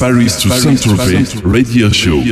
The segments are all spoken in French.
Paris to Saint-Tropez Radio Show.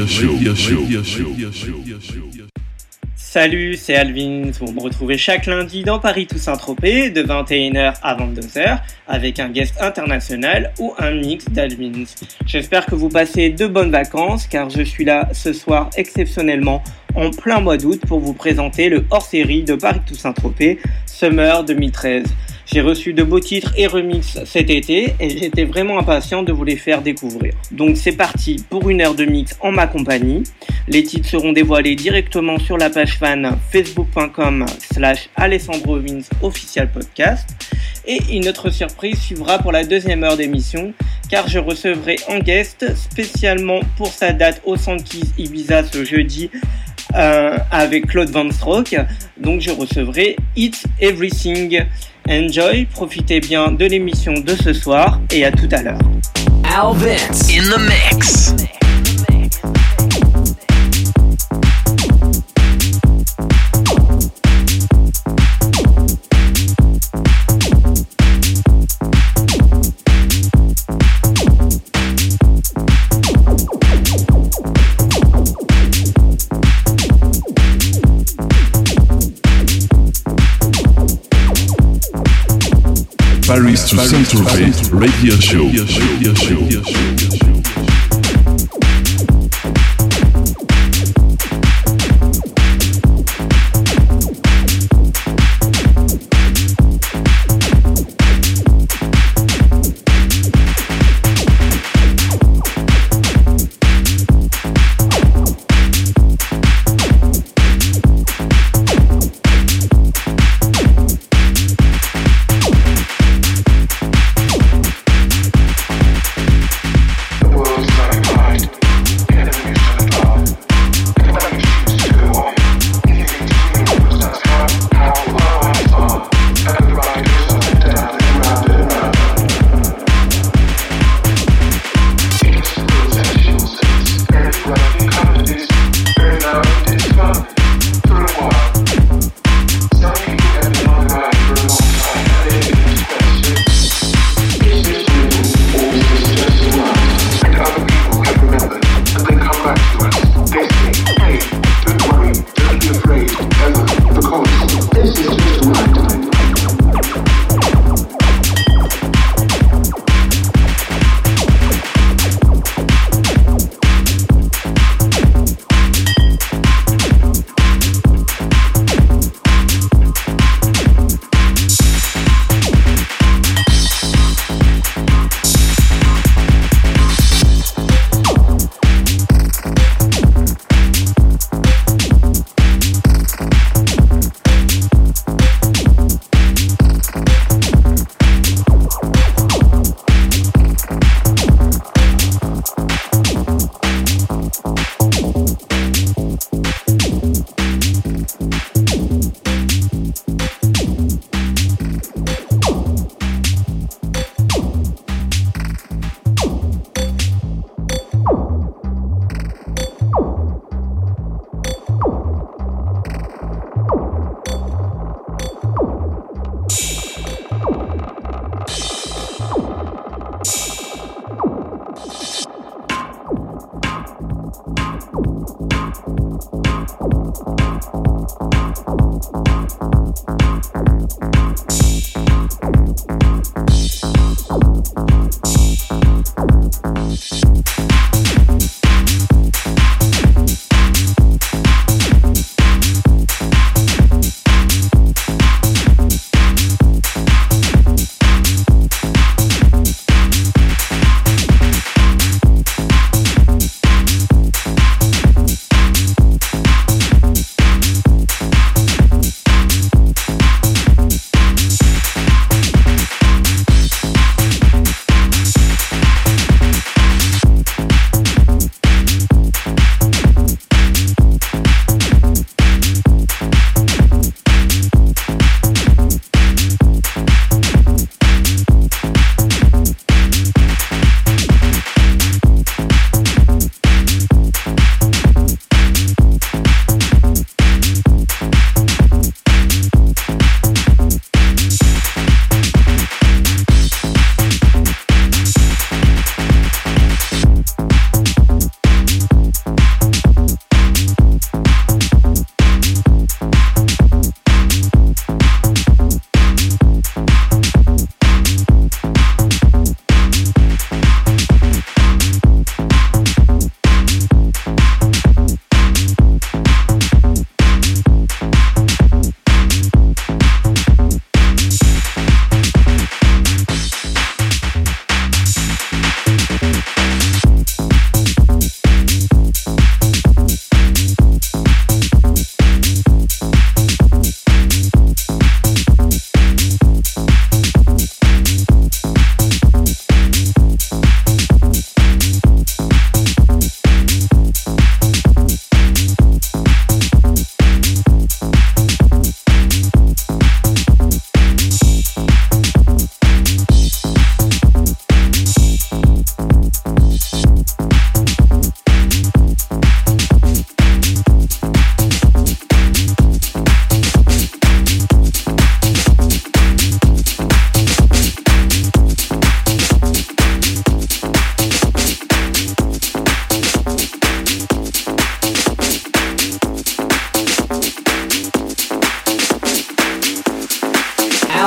Salut, c'est Alvin. Vous me retrouvez chaque lundi dans Paris to Saint-Tropez de 21h à 22h avec un guest international ou un mix d'Alvins. J'espère que vous passez de bonnes vacances car je suis là ce soir exceptionnellement en plein mois d'août pour vous présenter le hors-série de Paris to Saint-Tropez Summer 2013. J'ai reçu de beaux titres et remix cet été et j'étais vraiment impatient de vous les faire découvrir. Donc c'est parti pour une heure de mix en ma compagnie. Les titres seront dévoilés directement sur la page fan facebook.com slash Alessandro official podcast. Et une autre surprise suivra pour la deuxième heure d'émission car je recevrai en guest spécialement pour sa date au Sankeys Ibiza ce jeudi euh, avec Claude Van Stroke. Donc je recevrai It's Everything. Enjoy, profitez bien de l'émission de ce soir et à tout à l'heure. in the mix. Paris to Saint-Tropez Radio Show.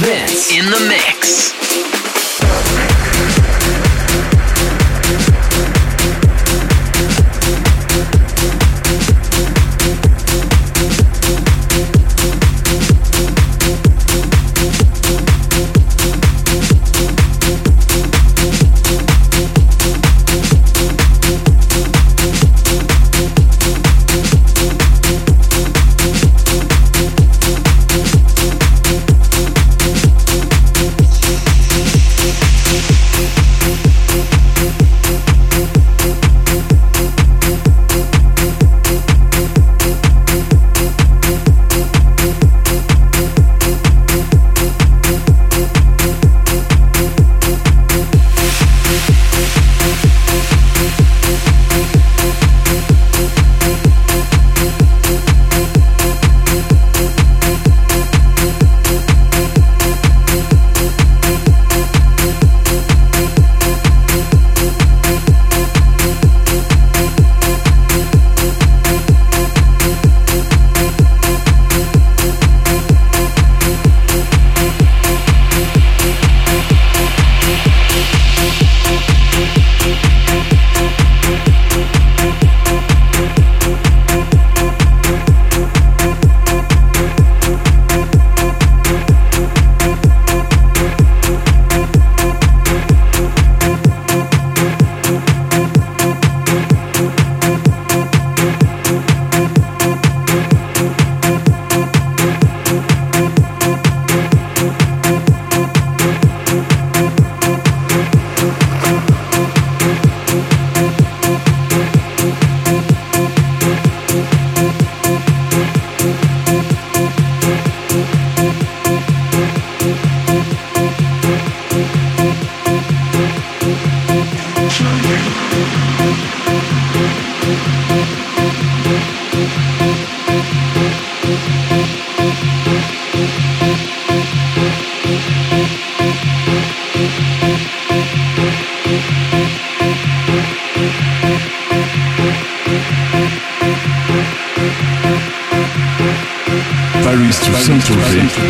Vince in the mix.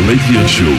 Radio Show.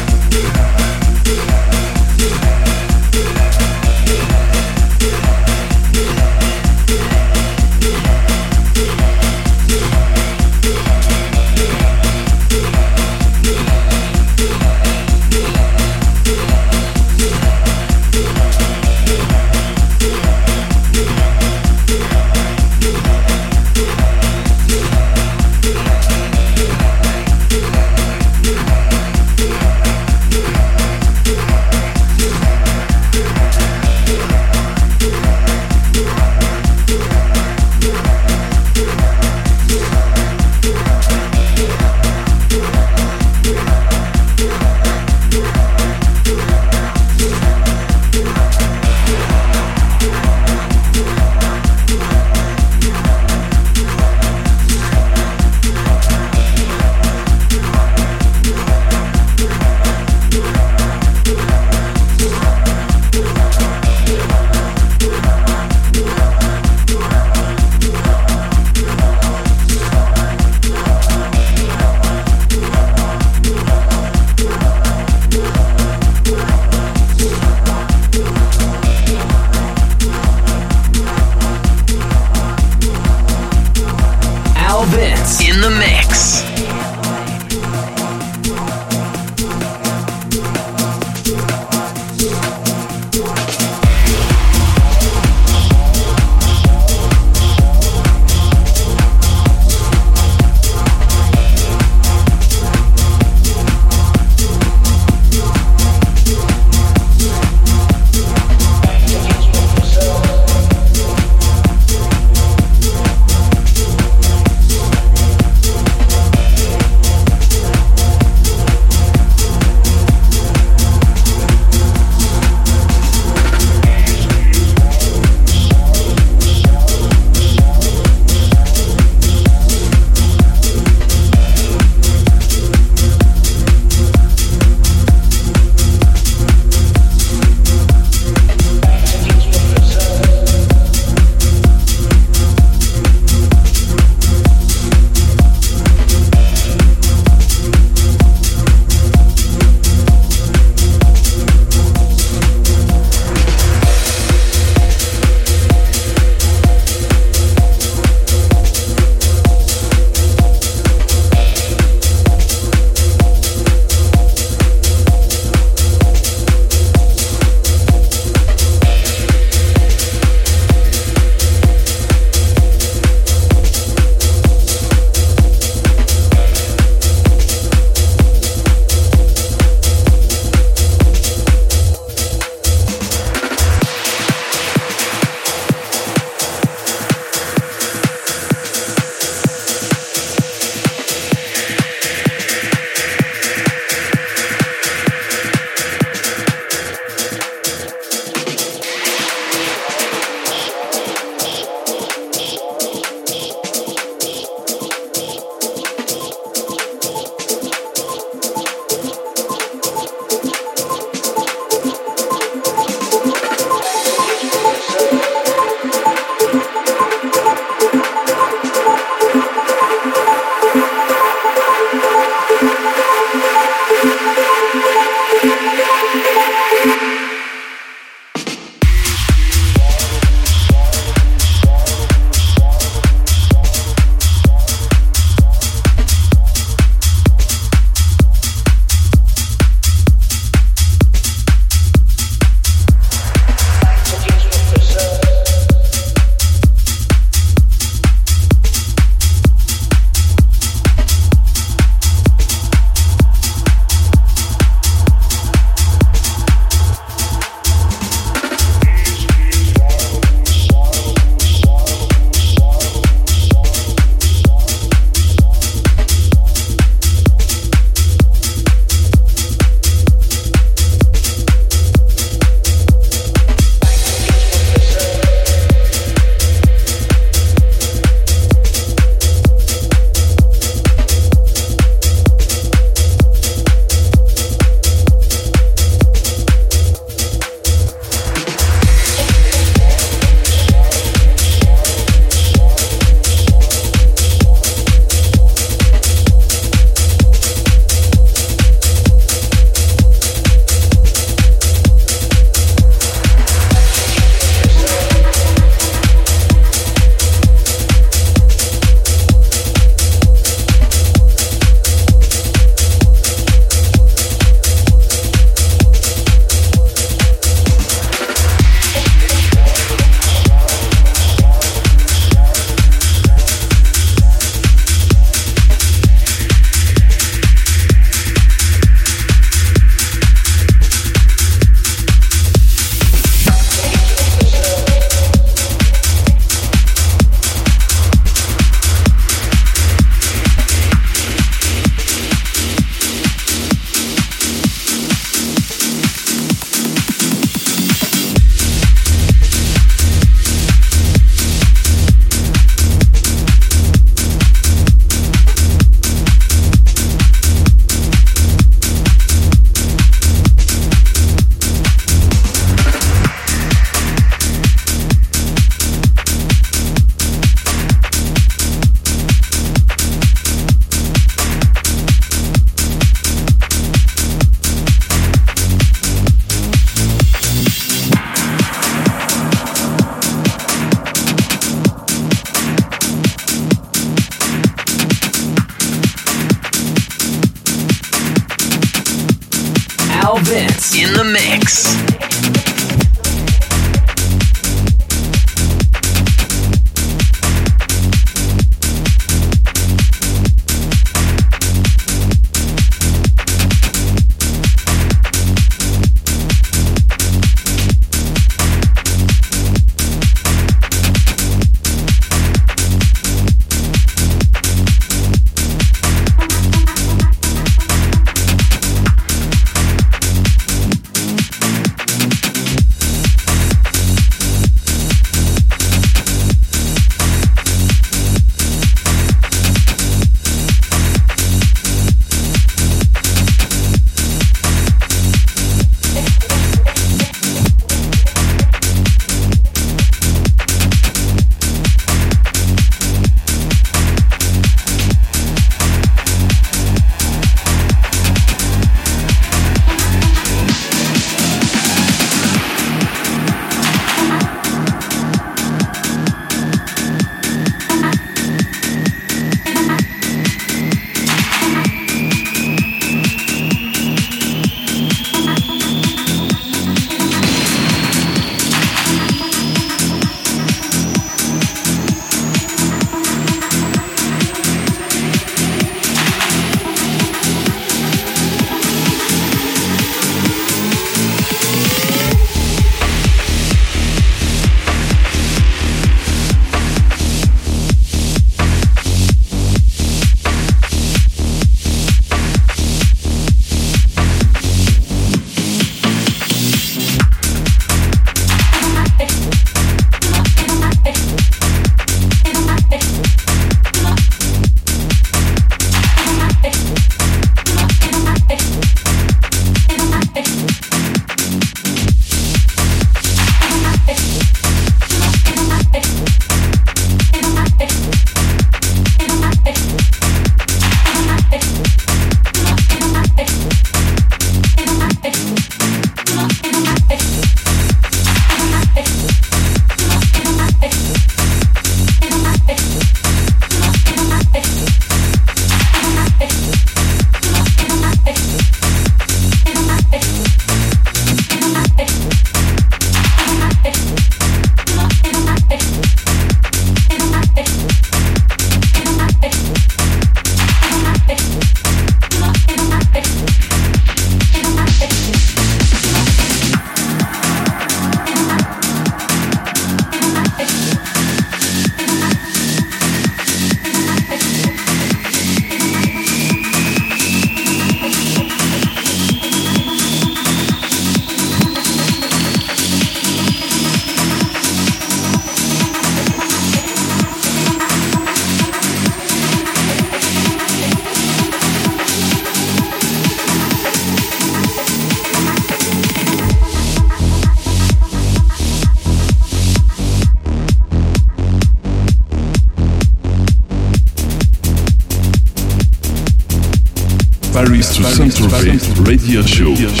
Radio show.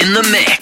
In the mix.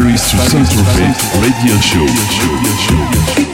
Paris to Saint-Tropez Radio Show.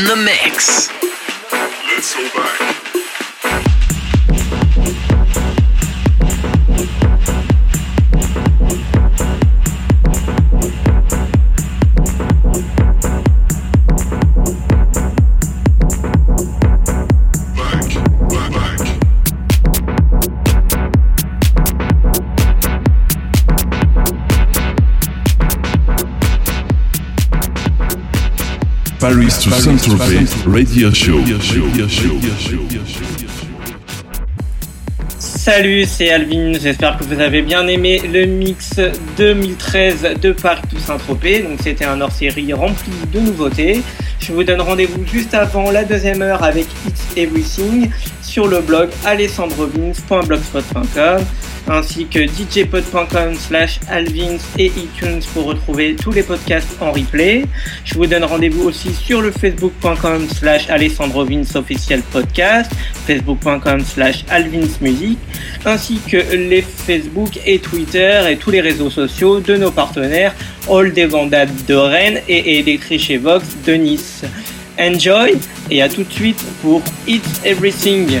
In the mix. To Saint-Tropez Radio Show. Salut, c'est Alvin. J'espère que vous avez bien aimé le mix 2013 de Paris to Saint-Tropez. Donc c'était un hors-série rempli de nouveautés. Je vous donne rendez-vous juste avant la deuxième heure avec It's Everything sur le blog alessandrovins.blogspot.com ainsi que djpod.com slash alvins et iTunes pour retrouver tous les podcasts en replay. Je vous donne rendez-vous aussi sur le facebook.com slash alessandrovins officiel podcast, facebook.com slash alvinsmusic, ainsi que les Facebook et Twitter et tous les réseaux sociaux de nos partenaires All des de Rennes et Electric Vox de Nice. Enjoy et à tout de suite pour It's Everything.